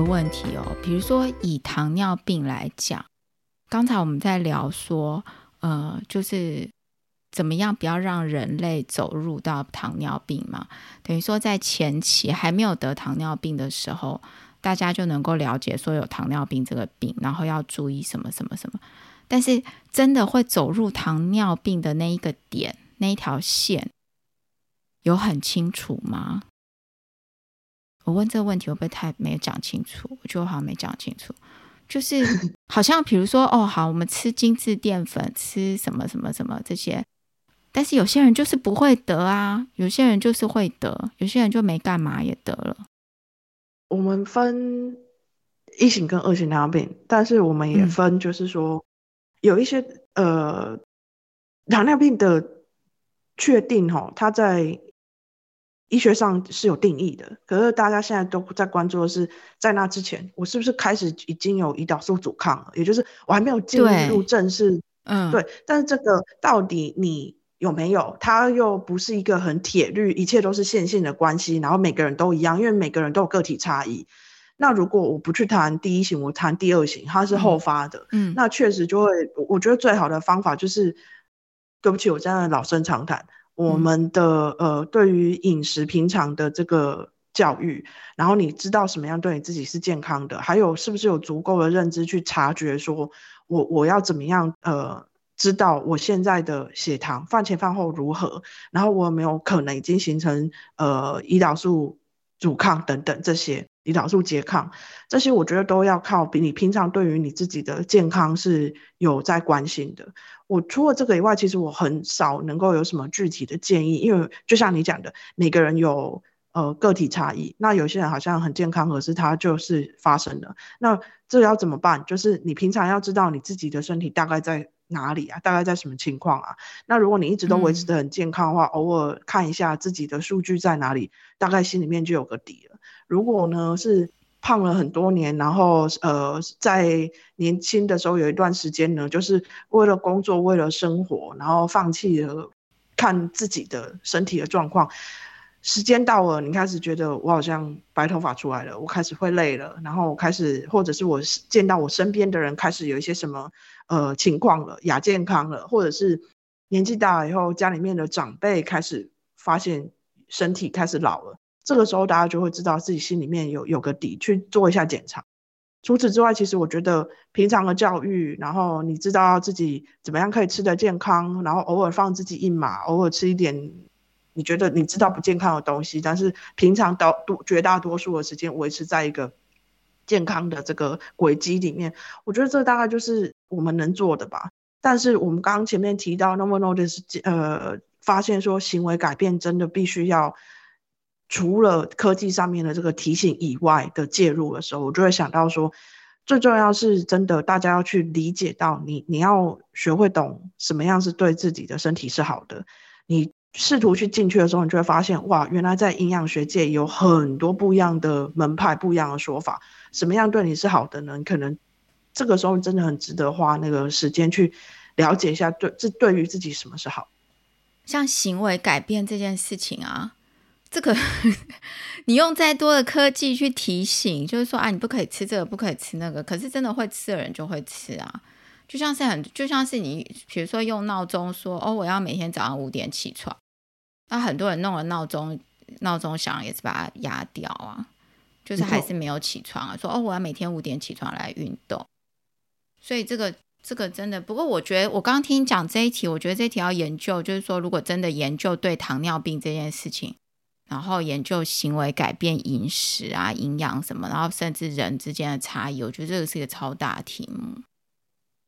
个问题哦，比如说以糖尿病来讲，刚才我们在聊说，呃，就是怎么样不要让人类走入到糖尿病嘛？等于说在前期还没有得糖尿病的时候，大家就能够了解说有糖尿病这个病，然后要注意什么什么什么。但是真的会走入糖尿病的那一个点，那一条线，有很清楚吗？我问这个问题会不会太没有讲清楚？我觉得我好像没讲清楚，就是好像比如说哦，好，我们吃精致淀粉，吃什么什么什么这些，但是有些人就是不会得啊，有些人就是会得，有些人就没干嘛也得了。我们分一型跟二型糖尿病，但是我们也分，就是说有一些呃糖尿病的确定哈，它在。医学上是有定义的，可是大家现在都在关注的是，在那之前，我是不是开始已经有胰岛素阻抗了？也就是我还没有进入正式，嗯，对。但是这个到底你有没有？它又不是一个很铁律，一切都是线性的关系，然后每个人都一样，因为每个人都有个体差异。那如果我不去谈第一型，我谈第二型，它是后发的，嗯，那确实就会，我觉得最好的方法就是，对不起，我真的老生常谈。我们的呃，对于饮食平常的这个教育，然后你知道什么样对你自己是健康的，还有是不是有足够的认知去察觉，说我我要怎么样呃，知道我现在的血糖饭前饭后如何，然后我有没有可能已经形成呃胰岛素阻抗等等这些。胰岛素拮抗，这些我觉得都要靠比你平常对于你自己的健康是有在关心的。我除了这个以外，其实我很少能够有什么具体的建议，因为就像你讲的，每个人有呃个体差异。那有些人好像很健康，可是他就是发生了。那这要怎么办？就是你平常要知道你自己的身体大概在哪里啊，大概在什么情况啊？那如果你一直都维持的很健康的话，偶尔看一下自己的数据在哪里，大概心里面就有个底了。如果呢是胖了很多年，然后呃在年轻的时候有一段时间呢，就是为了工作为了生活，然后放弃了看自己的身体的状况。时间到了，你开始觉得我好像白头发出来了，我开始会累了，然后开始或者是我见到我身边的人开始有一些什么呃情况了，亚健康了，或者是年纪大了以后，家里面的长辈开始发现身体开始老了。这个时候，大家就会知道自己心里面有有个底，去做一下检查。除此之外，其实我觉得平常的教育，然后你知道自己怎么样可以吃得健康，然后偶尔放自己一马，偶尔吃一点你觉得你知道不健康的东西，但是平常到多绝大多数的时间维持在一个健康的这个轨迹里面，我觉得这大概就是我们能做的吧。但是我们刚刚前面提到，no more notice，呃，发现说行为改变真的必须要。除了科技上面的这个提醒以外的介入的时候，我就会想到说，最重要是真的，大家要去理解到你，你要学会懂什么样是对自己的身体是好的。你试图去进去的时候，你就会发现，哇，原来在营养学界有很多不一样的门派、不一样的说法。什么样对你是好的呢？可能这个时候真的很值得花那个时间去了解一下，对这对于自己什么是好。像行为改变这件事情啊。这个 你用再多的科技去提醒，就是说啊，你不可以吃这个，不可以吃那个。可是真的会吃的人就会吃啊，就像是很，就像是你，比如说用闹钟说哦，我要每天早上五点起床。那很多人弄了闹钟，闹钟响也是把它压掉啊，就是还是没有起床啊。说哦，我要每天五点起床来运动。所以这个这个真的，不过我觉得我刚刚听你讲这一题，我觉得这题要研究，就是说如果真的研究对糖尿病这件事情。然后研究行为改变、饮食啊、营养什么，然后甚至人之间的差异，我觉得这个是一个超大题目。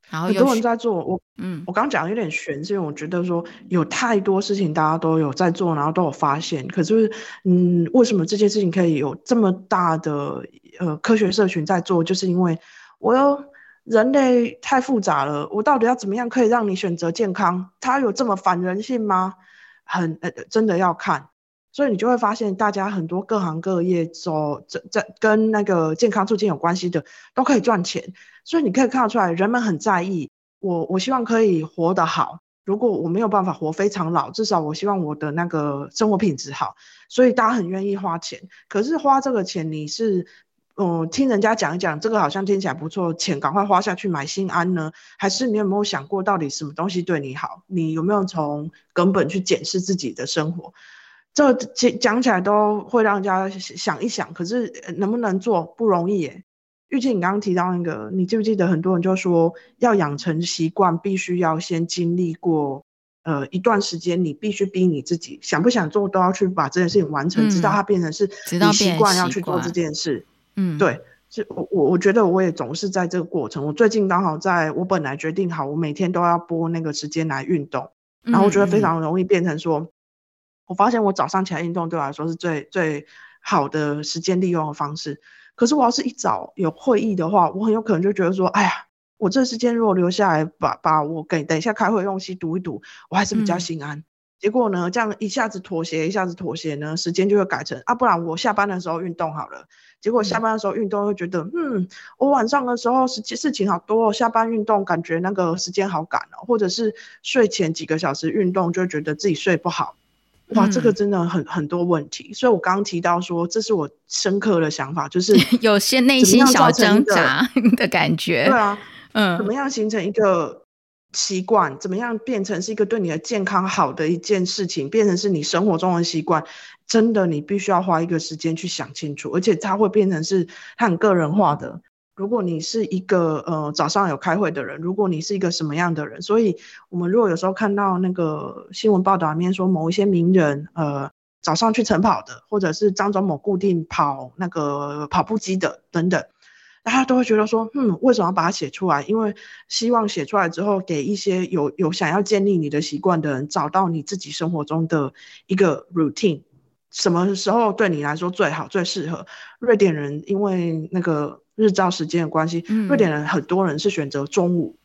然后很多人在做，我嗯，我刚讲有点悬，是因为我觉得说有太多事情大家都有在做，然后都有发现。可是，嗯，为什么这件事情可以有这么大的呃科学社群在做？就是因为我有人类太复杂了，我到底要怎么样可以让你选择健康？它有这么反人性吗？很呃，真的要看。所以你就会发现，大家很多各行各业走这这跟那个健康促进有关系的，都可以赚钱。所以你可以看得出来，人们很在意我，我希望可以活得好。如果我没有办法活非常老，至少我希望我的那个生活品质好。所以大家很愿意花钱。可是花这个钱，你是嗯，听人家讲一讲，这个好像听起来不错，钱赶快花下去买心安呢？还是你有没有想过，到底什么东西对你好？你有没有从根本去检视自己的生活？这讲讲起来都会让人家想一想，可是能不能做不容易耶。玉静，你刚刚提到那个，你记不记得很多人就说，要养成习惯，必须要先经历过呃一段时间，你必须逼你自己，想不想做都要去把这件事情完成，直到它变成是你习惯要去做这件事。嗯，对，是我我我觉得我也总是在这个过程。我最近刚好在我本来决定好，我每天都要播那个时间来运动，然后我觉得非常容易变成说，我发现我早上起来运动对我来说是最最好的时间利用的方式。可是我要是一早有会议的话，我很有可能就觉得说，哎呀，我这时间如果留下来把把我给等一下开会用西读一读，我还是比较心安。结果呢，这样一下子妥协，一下子妥协呢，时间就会改成啊，不然我下班的时候运动好了。结果下班的时候运动，会觉得，嗯，我晚上的时候事事情好多，哦下班运动感觉那个时间好赶哦，或者是睡前几个小时运动，就觉得自己睡不好，哇，这个真的很很多问题。所以我刚刚提到说，这是我深刻的想法，就是 有些内心小挣扎 的感觉。对啊，嗯，怎么样形成一个习惯？怎么样变成是一个对你的健康好的一件事情？变成是你生活中的习惯？真的，你必须要花一个时间去想清楚，而且它会变成是很个人化的。如果你是一个呃早上有开会的人，如果你是一个什么样的人，所以我们如果有时候看到那个新闻报道里面说某一些名人呃早上去晨跑的，或者是张忠谋固定跑那个跑步机的等等，大家都会觉得说，嗯，为什么要把它写出来？因为希望写出来之后，给一些有有想要建立你的习惯的人，找到你自己生活中的一个 routine。什么时候对你来说最好、最适合？瑞典人因为那个日照时间的关系，瑞典人很多人是选择中午，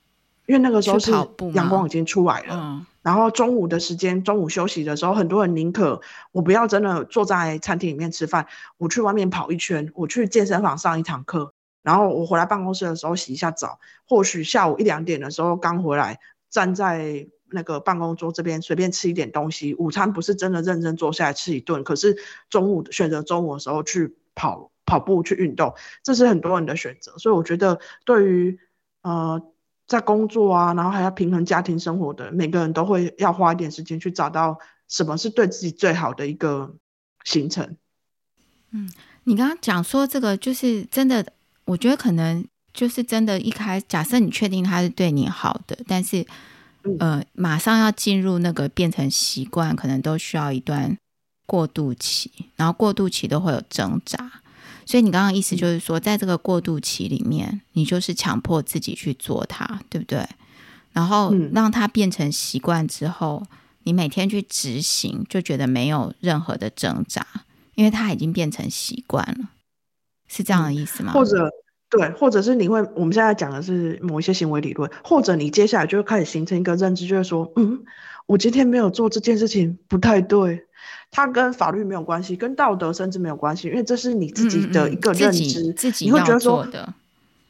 因为那个时候是阳光已经出来了。然后中午的时间，中午休息的时候，很多人宁可我不要真的坐在餐厅里面吃饭，我去外面跑一圈，我去健身房上一堂课，然后我回来办公室的时候洗一下澡，或许下午一两点的时候刚回来，站在。那个办公桌这边随便吃一点东西，午餐不是真的认真坐下来吃一顿，可是中午选择中午的时候去跑跑步去运动，这是很多人的选择。所以我觉得，对于呃在工作啊，然后还要平衡家庭生活的每个人都会要花一点时间去找到什么是对自己最好的一个行程。嗯，你刚刚讲说这个就是真的，我觉得可能就是真的，一开假设你确定他是对你好的，但是。呃，马上要进入那个变成习惯，可能都需要一段过渡期，然后过渡期都会有挣扎。所以你刚刚意思就是说，在这个过渡期里面，你就是强迫自己去做它，对不对？然后让它变成习惯之后，你每天去执行，就觉得没有任何的挣扎，因为它已经变成习惯了，是这样的意思吗？或者？对，或者是你会，我们现在讲的是某一些行为理论，或者你接下来就会开始形成一个认知，就是说，嗯，我今天没有做这件事情不太对，它跟法律没有关系，跟道德甚至没有关系，因为这是你自己的一个认知，自己你会觉得说，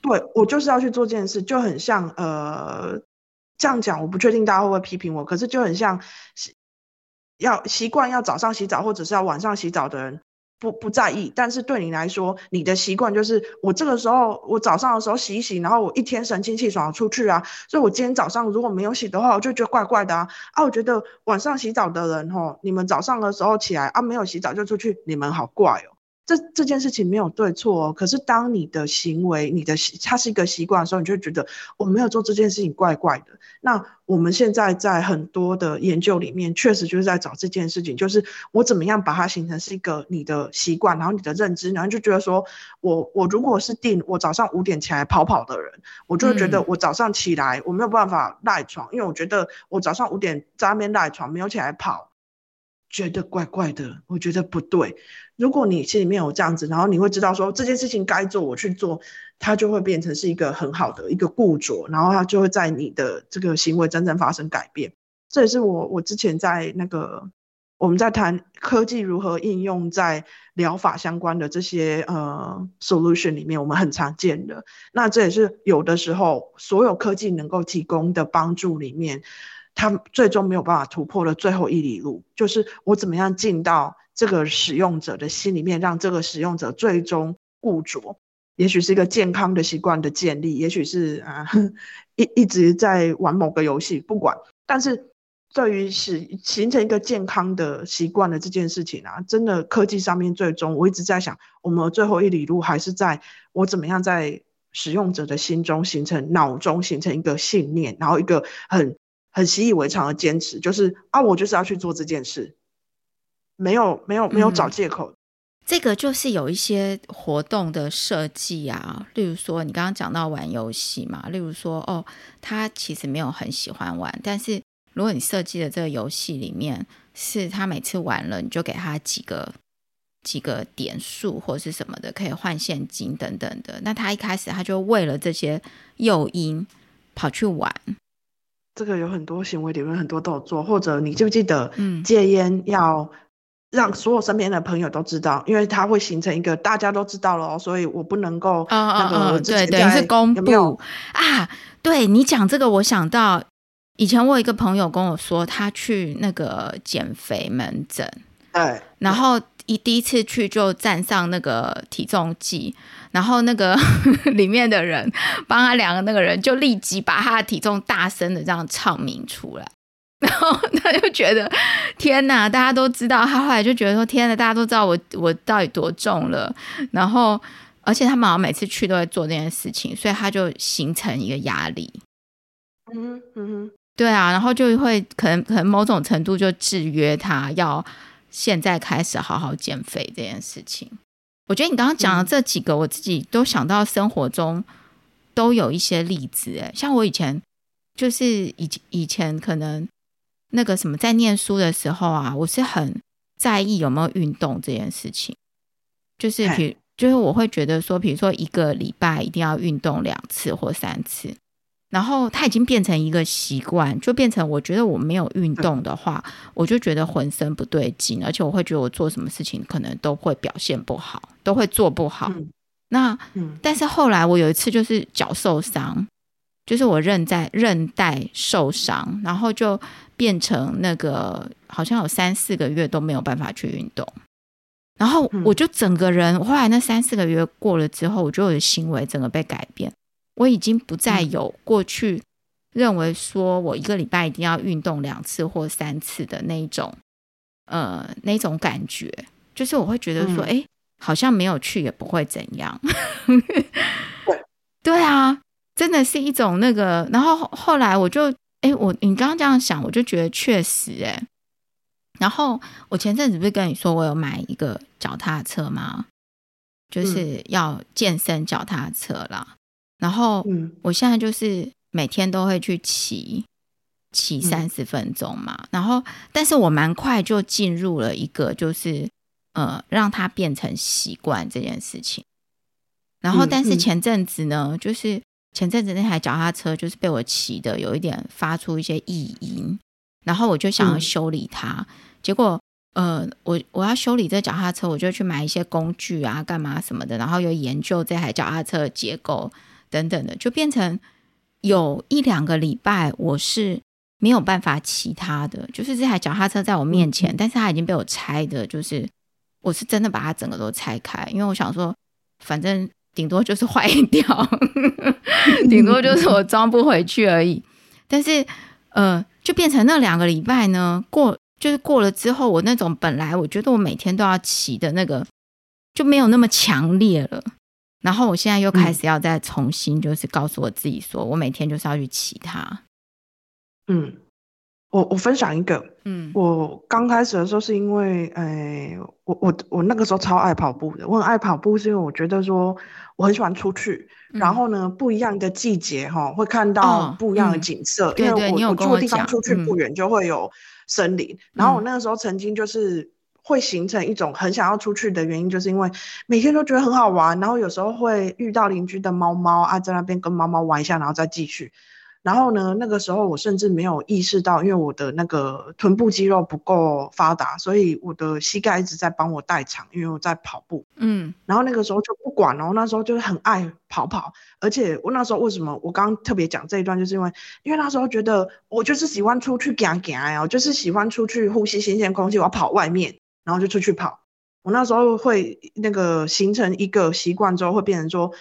对我就是要去做这件事，就很像，呃，这样讲我不确定大家会不会批评我，可是就很像要习惯要早上洗澡或者是要晚上洗澡的人。不不在意，但是对你来说，你的习惯就是我这个时候，我早上的时候洗一洗，然后我一天神清气爽出去啊。所以我今天早上如果没有洗的话，我就觉得怪怪的啊。啊，我觉得晚上洗澡的人吼，你们早上的时候起来啊，没有洗澡就出去，你们好怪哦。这这件事情没有对错哦，可是当你的行为，你的习，它是一个习惯的时候，你就觉得我没有做这件事情怪怪的。那我们现在在很多的研究里面，确实就是在找这件事情，就是我怎么样把它形成是一个你的习惯，然后你的认知，然后就觉得说我我如果是定我早上五点起来跑跑的人，我就会觉得我早上起来我没有办法赖床，因为我觉得我早上五点在那边赖床没有起来跑。觉得怪怪的，我觉得不对。如果你心里面有这样子，然后你会知道说这件事情该做，我去做，它就会变成是一个很好的一个固着，然后它就会在你的这个行为真正发生改变。这也是我我之前在那个我们在谈科技如何应用在疗法相关的这些呃 solution 里面，我们很常见的。那这也是有的时候所有科技能够提供的帮助里面。他最终没有办法突破的最后一里路，就是我怎么样进到这个使用者的心里面，让这个使用者最终固着。也许是一个健康的习惯的建立，也许是啊 一一直在玩某个游戏，不管。但是对于使形成一个健康的习惯的这件事情啊，真的科技上面最终我一直在想，我们最后一里路还是在我怎么样在使用者的心中形成脑中形成一个信念，然后一个很很习以为常的坚持，就是啊，我就是要去做这件事，没有没有没有找借口。这个就是有一些活动的设计啊，例如说你刚刚讲到玩游戏嘛，例如说哦，他其实没有很喜欢玩，但是如果你设计的这个游戏里面是他每次玩了，你就给他几个几个点数或者是什么的，可以换现金等等的，那他一开始他就为了这些诱因跑去玩。这个有很多行为理论，很多都有做，或者你记不记得，嗯，戒烟要。让所有身边的朋友都知道，因为它会形成一个大家都知道了，哦所以我不能够那个对对是公布啊。对你讲这个，我想到以前我有一个朋友跟我说，他去那个减肥门诊，对，然后一第一次去就站上那个体重计，然后那个 里面的人帮他量的那个人就立即把他的体重大声的这样唱明出来。然后他就觉得天哪，大家都知道。他后来就觉得说天哪，大家都知道我我到底多重了。然后，而且他们好像每次去都会做这件事情，所以他就形成一个压力。嗯嗯，对啊，然后就会可能可能某种程度就制约他要现在开始好好减肥这件事情。我觉得你刚刚讲的这几个，我自己都想到生活中都有一些例子。哎，像我以前就是以以前可能。那个什么，在念书的时候啊，我是很在意有没有运动这件事情。就是比，就是我会觉得说，比如说一个礼拜一定要运动两次或三次，然后它已经变成一个习惯，就变成我觉得我没有运动的话，我就觉得浑身不对劲，而且我会觉得我做什么事情可能都会表现不好，都会做不好。那，但是后来我有一次就是脚受伤。就是我韧在韧带受伤，然后就变成那个好像有三四个月都没有办法去运动，然后我就整个人后来那三四个月过了之后，我就有行为整个被改变，我已经不再有过去认为说我一个礼拜一定要运动两次或三次的那一种呃那种感觉，就是我会觉得说，哎，好像没有去也不会怎样，对 对啊。真的是一种那个，然后后来我就，哎，我你刚刚这样想，我就觉得确实，哎，然后我前阵子不是跟你说我有买一个脚踏车吗？就是要健身脚踏车啦。然后我现在就是每天都会去骑，骑三十分钟嘛，然后但是我蛮快就进入了一个就是呃让它变成习惯这件事情，然后但是前阵子呢，就是。前阵子那台脚踏车就是被我骑的有一点发出一些异音，然后我就想要修理它。结果，呃，我我要修理这脚踏车，我就去买一些工具啊，干嘛什么的，然后又研究这台脚踏车的结构等等的，就变成有一两个礼拜我是没有办法骑它的。就是这台脚踏车在我面前，但是它已经被我拆的，就是我是真的把它整个都拆开，因为我想说，反正。顶多就是坏掉，顶多就是我装不回去而已。但是，呃，就变成那两个礼拜呢，过就是过了之后，我那种本来我觉得我每天都要骑的那个就没有那么强烈了。然后我现在又开始要再重新，就是告诉我自己，说我每天就是要去骑它。嗯。我我分享一个，嗯，我刚开始的时候是因为，哎，我我我那个时候超爱跑步的，我很爱跑步是因为我觉得说我很喜欢出去，然后呢，不一样的季节哈，会看到不一样的景色，因为我我住的地方出去不远就会有森林，然后我那个时候曾经就是会形成一种很想要出去的原因，就是因为每天都觉得很好玩，然后有时候会遇到邻居的猫猫啊，在那边跟猫猫玩一下，然后再继续。然后呢，那个时候我甚至没有意识到，因为我的那个臀部肌肉不够发达，所以我的膝盖一直在帮我代偿，因为我在跑步。嗯，然后那个时候就不管了，那时候就是很爱跑跑，而且我那时候为什么我刚刚特别讲这一段，就是因为因为那时候觉得我就是喜欢出去走走呀，我就是喜欢出去呼吸新鲜空气，我要跑外面，然后就出去跑。我那时候会那个形成一个习惯之后，会变成说。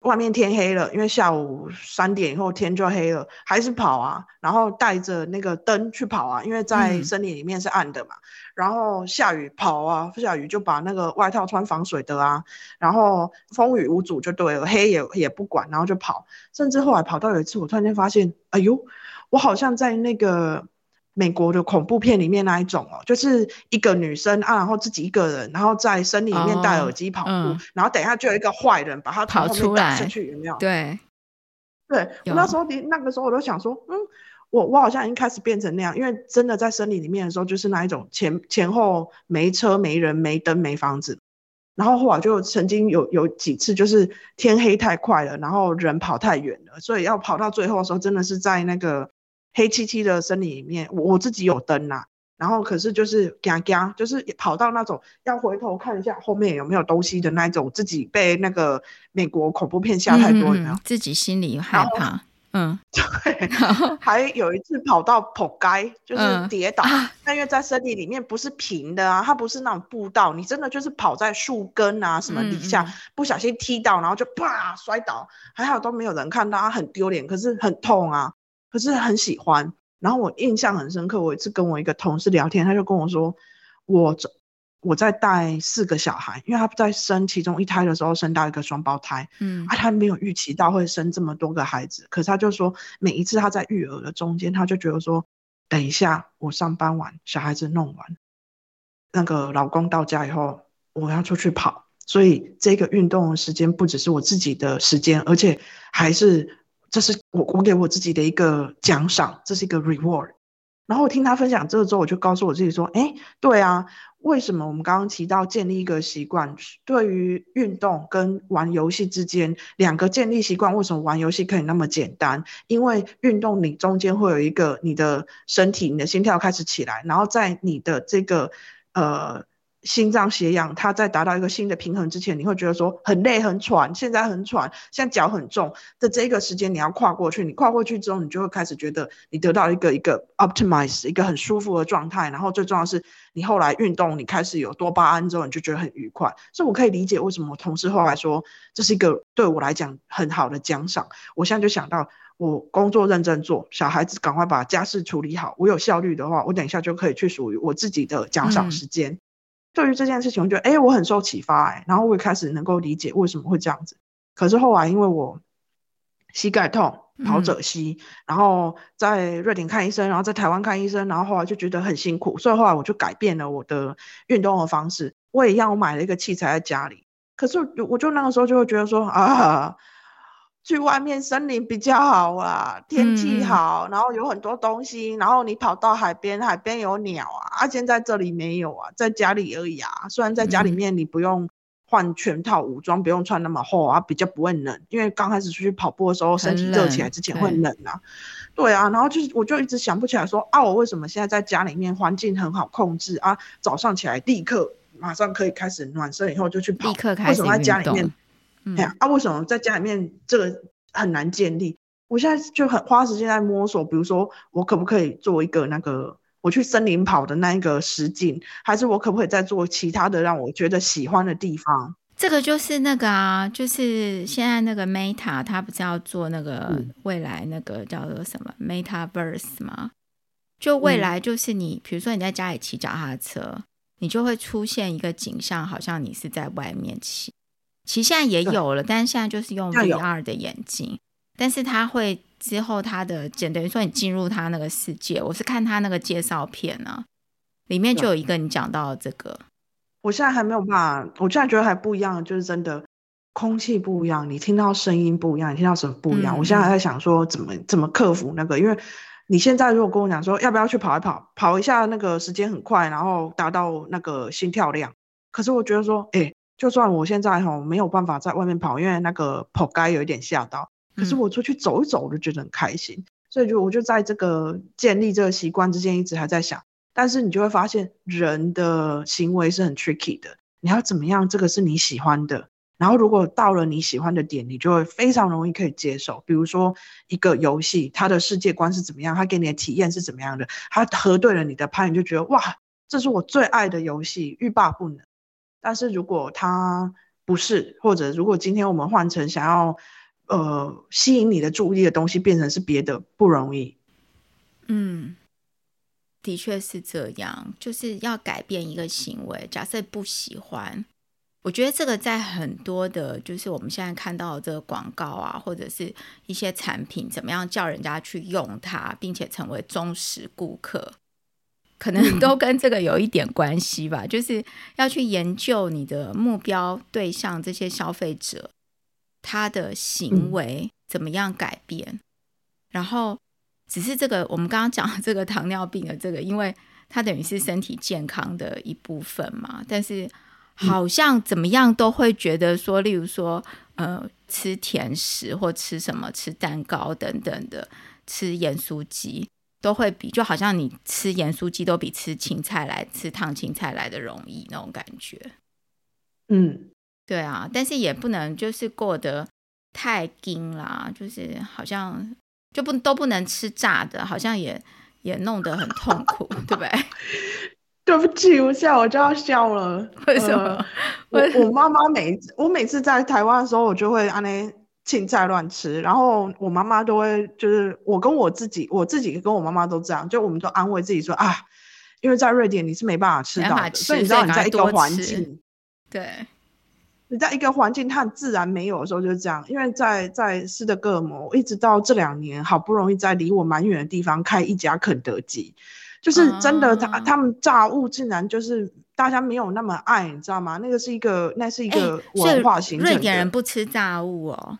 外面天黑了，因为下午三点以后天就黑了，还是跑啊，然后带着那个灯去跑啊，因为在森林里面是暗的嘛。然后下雨跑啊，下雨就把那个外套穿防水的啊，然后风雨无阻就对了，黑也也不管，然后就跑。甚至后来跑到有一次，我突然间发现，哎呦，我好像在那个。美国的恐怖片里面那一种哦，就是一个女生啊，然后自己一个人，然后在森林里面戴耳机跑步，然后等一下就有一个坏人把她跑出来，去有没有？对，对我那时候你那个时候我都想说，嗯，我我好像已经开始变成那样，因为真的在森林里面的时候，就是那一种前前后没车没人没灯没房子，然后后来就曾经有有几次就是天黑太快了，然后人跑太远了，所以要跑到最后的时候，真的是在那个。黑漆漆的森林里面，我我自己有灯呐，然后可是就是嘎嘎，就是跑到那种要回头看一下后面有没有东西的那种，自己被那个美国恐怖片吓太多了，自己心里害怕。嗯，对。还有一次跑到坡街，就是跌倒，但因为在森林里面不是平的啊，它不是那种步道，你真的就是跑在树根啊什么底下，不小心踢到，然后就啪摔倒，还好都没有人看到，很丢脸，可是很痛啊。可是很喜欢，然后我印象很深刻。我一次跟我一个同事聊天，他就跟我说，我我在带四个小孩，因为他在生其中一胎的时候生到一个双胞胎，嗯，啊，他没有预期到会生这么多个孩子。可是他就说，每一次他在育儿的中间，他就觉得说，等一下我上班完，小孩子弄完，那个老公到家以后，我要出去跑，所以这个运动的时间不只是我自己的时间，而且还是。这是我我给我自己的一个奖赏，这是一个 reward。然后我听他分享这个之后，我就告诉我自己说：，哎，对啊，为什么我们刚刚提到建立一个习惯，对于运动跟玩游戏之间两个建立习惯，为什么玩游戏可以那么简单？因为运动你中间会有一个你的身体，你的心跳开始起来，然后在你的这个呃。心脏血氧，它在达到一个新的平衡之前，你会觉得说很累、很喘，现在很喘，现在脚很重的这个时间，你要跨过去。你跨过去之后，你就会开始觉得你得到一个一个 optimize 一个很舒服的状态。然后最重要是，你后来运动，你开始有多巴胺之后，你就觉得很愉快。所以我可以理解为什么我同事后来说这是一个对我来讲很好的奖赏。我现在就想到，我工作认真做，小孩子赶快把家事处理好，我有效率的话，我等一下就可以去属于我自己的奖赏时间。对于这件事情，我觉得哎，我很受启发哎，然后我也开始能够理解为什么会这样子。可是后来因为我膝盖痛，跑者膝，然后在瑞典看医生，然后在台湾看医生，然后后来就觉得很辛苦，所以后来我就改变了我的运动的方式。我也一样，我买了一个器材在家里。可是我就那个时候就会觉得说啊。去外面森林比较好啊，天气好，然后有很多东西，然后你跑到海边，海边有鸟啊，啊，现在这里没有啊，在家里而已啊。虽然在家里面你不用换全套武装，不用穿那么厚啊，比较不会冷，因为刚开始出去跑步的时候，身体热起来之前会冷啊。对啊，然后就是我就一直想不起来说啊，我为什么现在在家里面环境很好控制啊？早上起来立刻马上可以开始暖身，以后就去跑，立刻开始在家里面？哎呀，啊，为什么在家里面这个很难建立？我现在就很花时间在摸索，比如说我可不可以做一个那个我去森林跑的那一个实景，还是我可不可以再做其他的让我觉得喜欢的地方？这个就是那个啊，就是现在那个 Meta，它不是要做那个未来那个叫做什么 Metaverse 吗？就未来就是你，比如说你在家里骑脚踏车，你就会出现一个景象，好像你是在外面骑。其实现在也有了，但是现在就是用 VR 的眼镜，但是它会之后它的简等于说你进入它那个世界。我是看它那个介绍片呢，里面就有一个你讲到这个。我现在还没有办法，我现在觉得还不一样，就是真的空气不一样，你听到声音不一样，你听到什么不一样？我现在还在想说怎么怎么克服那个，因为你现在如果跟我讲说要不要去跑一跑，跑一下那个时间很快，然后达到那个心跳量，可是我觉得说，哎。就算我现在哈没有办法在外面跑，因为那个跑街有一点吓到，可是我出去走一走，我就觉得很开心。所以就我就在这个建立这个习惯之间，一直还在想。但是你就会发现，人的行为是很 tricky 的。你要怎么样？这个是你喜欢的。然后如果到了你喜欢的点，你就会非常容易可以接受。比如说一个游戏，它的世界观是怎么样，它给你的体验是怎么样的，它核对了你的拍，你就觉得哇，这是我最爱的游戏，欲罢不能。但是如果它不是，或者如果今天我们换成想要呃吸引你的注意的东西变成是别的，不容易。嗯，的确是这样，就是要改变一个行为。假设不喜欢，我觉得这个在很多的，就是我们现在看到的这个广告啊，或者是一些产品，怎么样叫人家去用它，并且成为忠实顾客。可能都跟这个有一点关系吧，就是要去研究你的目标对象这些消费者他的行为怎么样改变，然后只是这个我们刚刚讲的这个糖尿病的这个，因为它等于是身体健康的一部分嘛，但是好像怎么样都会觉得说，例如说呃吃甜食或吃什么吃蛋糕等等的，吃盐酥鸡。都会比就好像你吃盐酥鸡都比吃青菜来吃烫青菜来的容易那种感觉，嗯，对啊，但是也不能就是过得太精啦，就是好像就不都不能吃炸的，好像也也弄得很痛苦，对不对？对不起，我现在我就要笑了。为什么？我我妈妈每我每次在台湾的时候，我就会安那。青菜乱吃，然后我妈妈都会，就是我跟我自己，我自己跟我妈妈都这样，就我们都安慰自己说啊，因为在瑞典你是没办法吃到的，所以你知道你在一个环境，对，你在一个环境它很自然没有的时候就是这样，因为在在斯德哥尔摩，一直到这两年好不容易在离我蛮远的地方开一家肯德基，就是真的他他们炸物竟然就是大家没有那么爱，你知道吗？那个是一个那是一个文化形成瑞典人不吃炸物哦。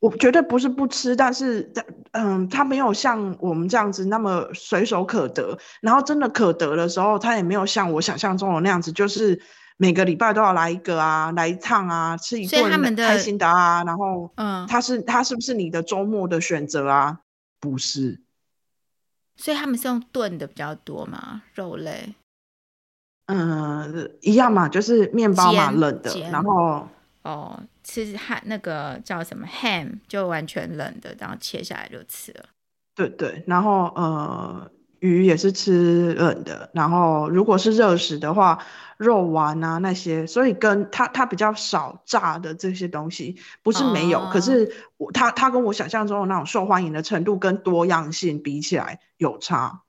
我绝对不是不吃，但是，嗯，它没有像我们这样子那么随手可得。然后真的可得的时候，它也没有像我想象中的那样子，就是每个礼拜都要来一个啊，来一趟啊，吃一顿开心的啊。然后，嗯，它是它是不是你的周末的选择啊？不是。所以他们是用炖的比较多嘛，肉类。嗯，一样嘛，就是面包嘛，冷的，然后。哦，吃汉那个叫什么 ham 就完全冷的，然后切下来就吃了。对对，然后呃鱼也是吃冷的，然后如果是热食的话，肉丸啊那些，所以跟它它比较少炸的这些东西，不是没有，可是我它它跟我想象中的那种受欢迎的程度跟多样性比起来有差。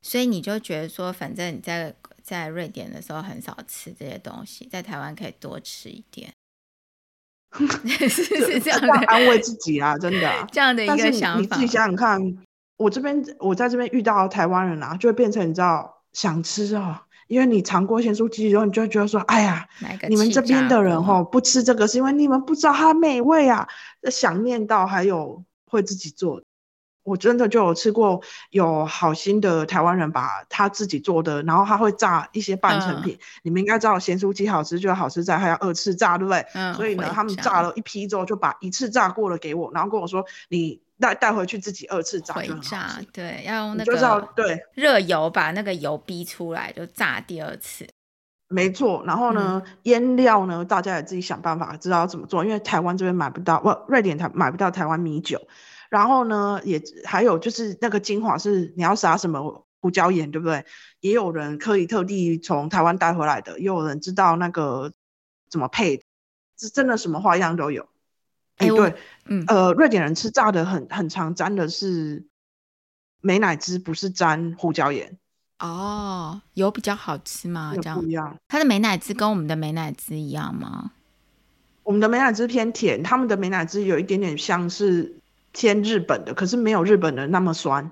所以你就觉得说，反正你在在瑞典的时候很少吃这些东西，在台湾可以多吃一点。是是这样的，安慰自己啊，真的 这样的一个想法。你自己想想看，我这边我在这边遇到台湾人啊，就会变成你知道想吃哦，因为你尝过咸酥鸡之后，你就会觉得说，哎呀，你们这边的人哦不吃这个，是因为你们不知道它美味啊，想念到还有会自己做。我真的就有吃过，有好心的台湾人把他自己做的，然后他会炸一些半成品。你们应该知道咸酥鸡好吃就好吃在还要二次炸，对不对？嗯。所以呢，他们炸了一批之后，就把一次炸过了给我，然后跟我说：“你带带回去自己二次炸。”回炸，对，要用那个对热油把那个油逼出来，就炸第二次。没错，然后呢，腌料呢，大家也自己想办法知道怎么做，因为台湾这边买不到，不，瑞典台买不到台湾米酒。然后呢，也还有就是那个精华是你要撒什么胡椒盐，对不对？也有人可以特地从台湾带回来的，也有人知道那个怎么配，是真的什么花样都有。哎，对，嗯，呃，瑞典人吃炸的很很常沾的是美乃滋，不是沾胡椒盐。哦，有比较好吃吗？这样不一样。它的美乃滋跟我们的美乃滋一样吗？我们的美乃滋偏甜，他们的美乃滋有一点点像是。偏日本的，可是没有日本的那么酸。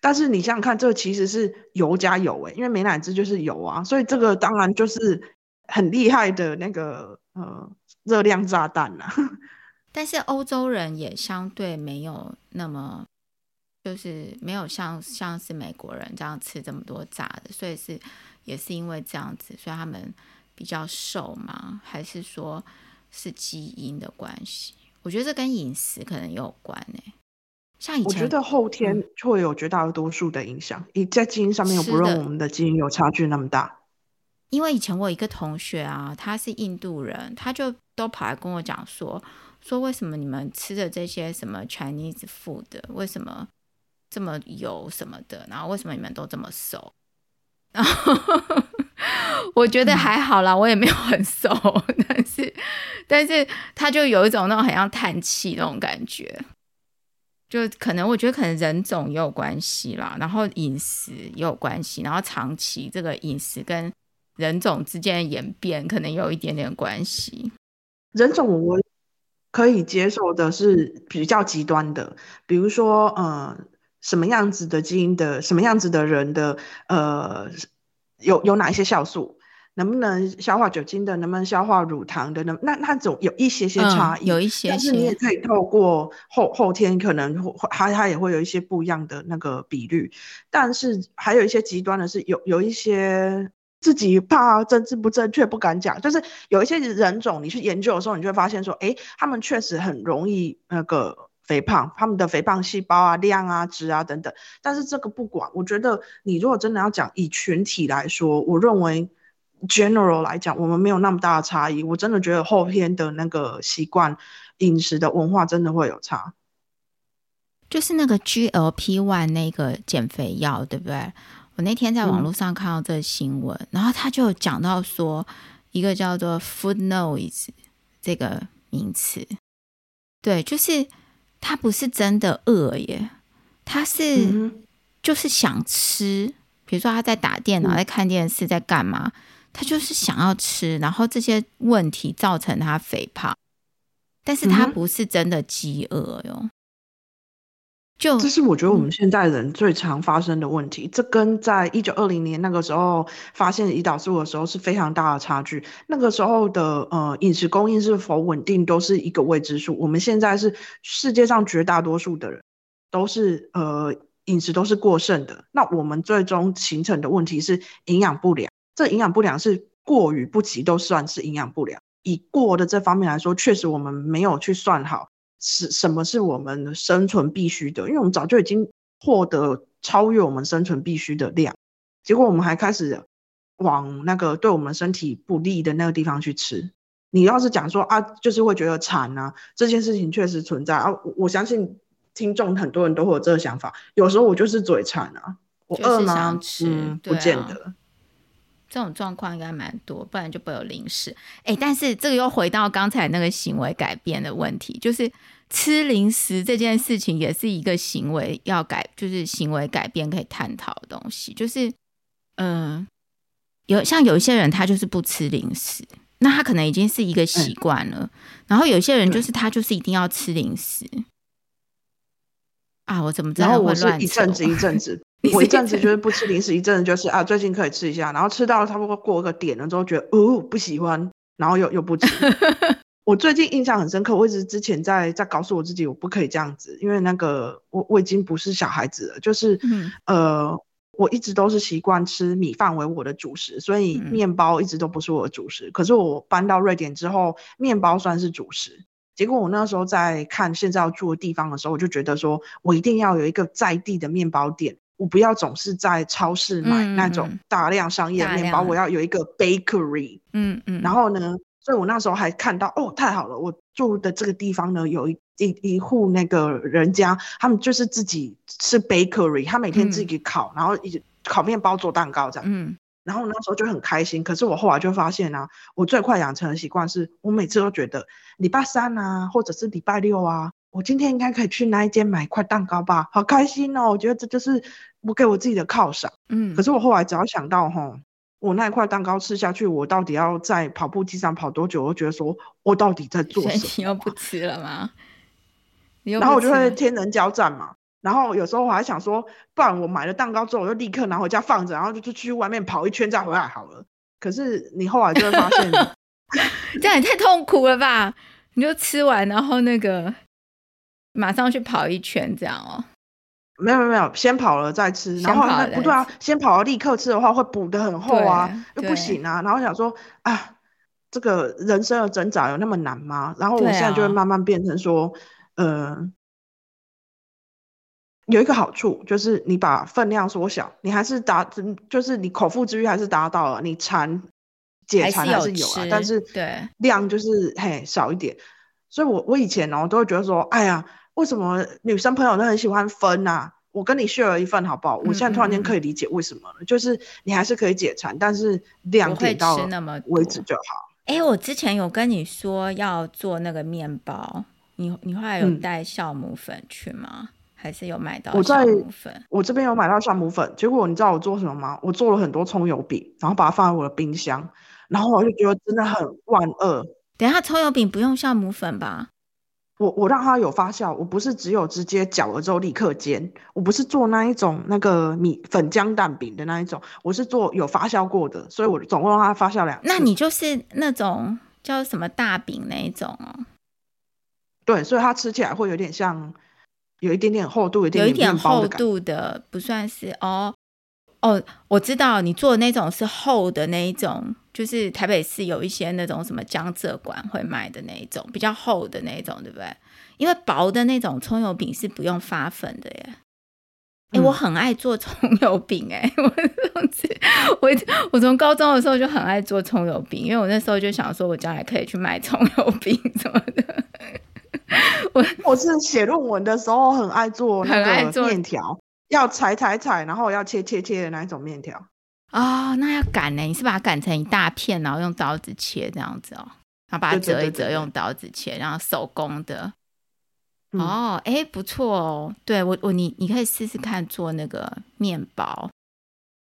但是你想想看，这其实是油加油诶，因为美乃滋就是油啊，所以这个当然就是很厉害的那个呃热量炸弹啦。但是欧洲人也相对没有那么，就是没有像像是美国人这样吃这么多炸的，所以是也是因为这样子，所以他们比较瘦吗？还是说是基因的关系？我觉得这跟饮食可能有关诶，像以前，我觉得后天会有绝大多数的影响，你在基因上面又不认我们的基因有差距那么大。因为以前我一个同学啊，他是印度人，他就都跑来跟我讲说，说为什么你们吃的这些什么 Chinese food，为什么这么油什么的，然后为什么你们都这么瘦？然 后我觉得还好啦，我也没有很瘦，但是但是他就有一种那种很像叹气那种感觉，就可能我觉得可能人种也有关系啦，然后饮食也有关系，然后长期这个饮食跟人种之间的演变可能有一点点关系。人种我可以接受的是比较极端的，比如说呃。什么样子的基因的什么样子的人的呃有有哪一些酵素能不能消化酒精的能不能消化乳糖的能？那那种有一些些差异，有一些，但是你也可以透过后后天可能会它它也会有一些不一样的那个比率，但是还有一些极端的是有有一些自己怕政治不正确不敢讲，就是有一些人种你去研究的时候，你就会发现说，哎，他们确实很容易那个。肥胖，他们的肥胖细胞啊、量啊、值啊等等，但是这个不管，我觉得你如果真的要讲以群体来说，我认为 general 来讲，我们没有那么大的差异。我真的觉得后天的那个习惯、饮食的文化真的会有差。就是那个 GLP one 那个减肥药，对不对？我那天在网络上看到这个新闻，然后他就讲到说，一个叫做 food noise 这个名词，对，就是。他不是真的饿耶，他是就是想吃。比如说他在打电脑、在看电视、在干嘛，他就是想要吃。然后这些问题造成他肥胖，但是他不是真的饥饿哟。就这是我觉得我们现代人最常发生的问题，这跟在一九二零年那个时候发现胰岛素的时候是非常大的差距。那个时候的呃饮食供应是否稳定都是一个未知数。我们现在是世界上绝大多数的人都是呃饮食都是过剩的，那我们最终形成的问题是营养不良。这营养不良是过与不及都算是营养不良。以过的这方面来说，确实我们没有去算好。是什么是我们生存必须的？因为我们早就已经获得超越我们生存必须的量，结果我们还开始往那个对我们身体不利的那个地方去吃。你要是讲说啊，就是会觉得馋啊，这件事情确实存在啊。我相信听众很多人都会有这个想法。有时候我就是嘴馋啊，我饿吗？嗯，不见得。这种状况应该蛮多，不然就不会有零食。哎，但是这个又回到刚才那个行为改变的问题，就是。吃零食这件事情也是一个行为要改，就是行为改变可以探讨的东西。就是，嗯，有像有一些人他就是不吃零食，那他可能已经是一个习惯了。然后有些人就是他就是一定要吃零食。啊，我怎么知道？然后我是一阵子一阵子，我一阵子就是不吃零食，一阵子就是啊，最近可以吃一下。然后吃到差不多过个点了之后，觉得哦不喜欢，然后又又不吃。我最近印象很深刻，我一直之前在在告诉我自己，我不可以这样子，因为那个我我已经不是小孩子了，就是呃，我一直都是习惯吃米饭为我的主食，所以面包一直都不是我的主食。可是我搬到瑞典之后，面包算是主食。结果我那时候在看现在要住的地方的时候，我就觉得说我一定要有一个在地的面包店，我不要总是在超市买那种大量商业面包，我要有一个 bakery。嗯嗯，然后呢？所以我那时候还看到哦，太好了！我住的这个地方呢，有一一一户那个人家，他们就是自己是 bakery，他每天自己烤，然后一烤面包做蛋糕这样。嗯。然后那时候就很开心。可是我后来就发现啊，我最快养成的习惯是，我每次都觉得礼拜三啊，或者是礼拜六啊，我今天应该可以去那一间买一块蛋糕吧，好开心哦！我觉得这就是我给我自己的犒赏。嗯。可是我后来只要想到哈。我那一块蛋糕吃下去，我到底要在跑步机上跑多久？我觉得说，我到底在做什么？你又不吃了吗？然后我就会天人交战嘛。然后有时候我还想说，不然我买了蛋糕之后，我就立刻拿回家放着，然后就就去外面跑一圈再回来好了。可是你后来就会发现，这样也太痛苦了吧？你就吃完，然后那个马上去跑一圈，这样哦。没有没有没有，先跑了再吃，然后不对啊，先跑了立刻吃的话会补得很厚啊，又不行啊。然后想说啊，这个人生的挣扎有那么难吗？然后我现在就会慢慢变成说，呃，有一个好处就是你把分量缩小，你还是达，就是你口腹之欲还是达到了，你馋解馋还是有啊，但是对量就是嘿少一点。所以我我以前哦都会觉得说，哎呀。为什么女生朋友都很喜欢分啊？我跟你 share 一份好不好？我现在突然间可以理解为什么了，就是你还是可以解馋，但是量点到为止就好。哎，我之前有跟你说要做那个面包，你你后来有带酵母粉去吗？还是有买到酵母粉？我这边有买到酵母粉，结果你知道我做什么吗？我做了很多葱油饼，然后把它放在我的冰箱，然后我就觉得真的很万恶。等下葱油饼不用酵母粉吧？我我让它有发酵，我不是只有直接搅了之后立刻煎，我不是做那一种那个米粉浆蛋饼的那一种，我是做有发酵过的，所以我总共让它发酵两次。那你就是那种叫什么大饼那一种哦？对，所以它吃起来会有点像，有一点点厚度，有一点厚度的，不算是哦。哦，我知道你做的那种是厚的那一种，就是台北市有一些那种什么江浙馆会卖的那一种，比较厚的那一种，对不对？因为薄的那种葱油饼是不用发粉的耶。哎，我很爱做葱油饼，哎，我我我从高中的时候就很爱做葱油饼，因为我那时候就想说，我将来可以去卖葱油饼什么的。我我是写论文的时候很爱做很爱做面条。要踩踩踩，然后要切切切的那一种面条啊，那要擀呢？你是把它擀成一大片，然后用刀子切这样子哦，然后把它折一折，用刀子切，然后手工的。哦，哎，不错哦。对我我你你可以试试看做那个面包。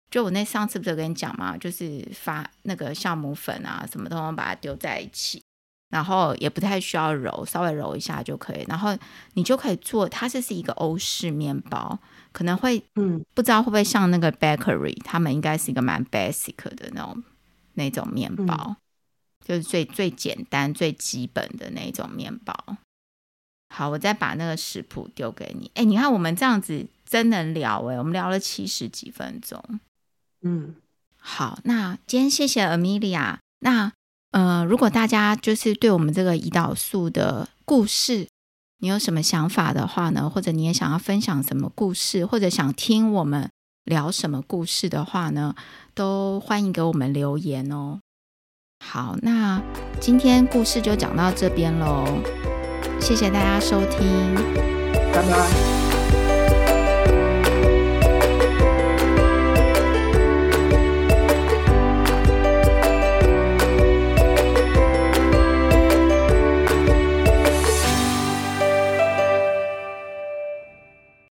就我那上次不是跟你讲嘛，就是发那个酵母粉啊，什么都能把它丢在一起，然后也不太需要揉，稍微揉一下就可以，然后你就可以做。它这是一个欧式面包。可能会，嗯，不知道会不会像那个 bakery，他们应该是一个蛮 basic 的那种那种面包，就是最最简单、最基本的那种面包。好，我再把那个食谱丢给你。哎，你看我们这样子真能聊哎，我们聊了七十几分钟。嗯，好，那今天谢谢 Amelia。那呃，如果大家就是对我们这个胰岛素的故事。你有什么想法的话呢？或者你也想要分享什么故事，或者想听我们聊什么故事的话呢？都欢迎给我们留言哦。好，那今天故事就讲到这边喽，谢谢大家收听，拜拜。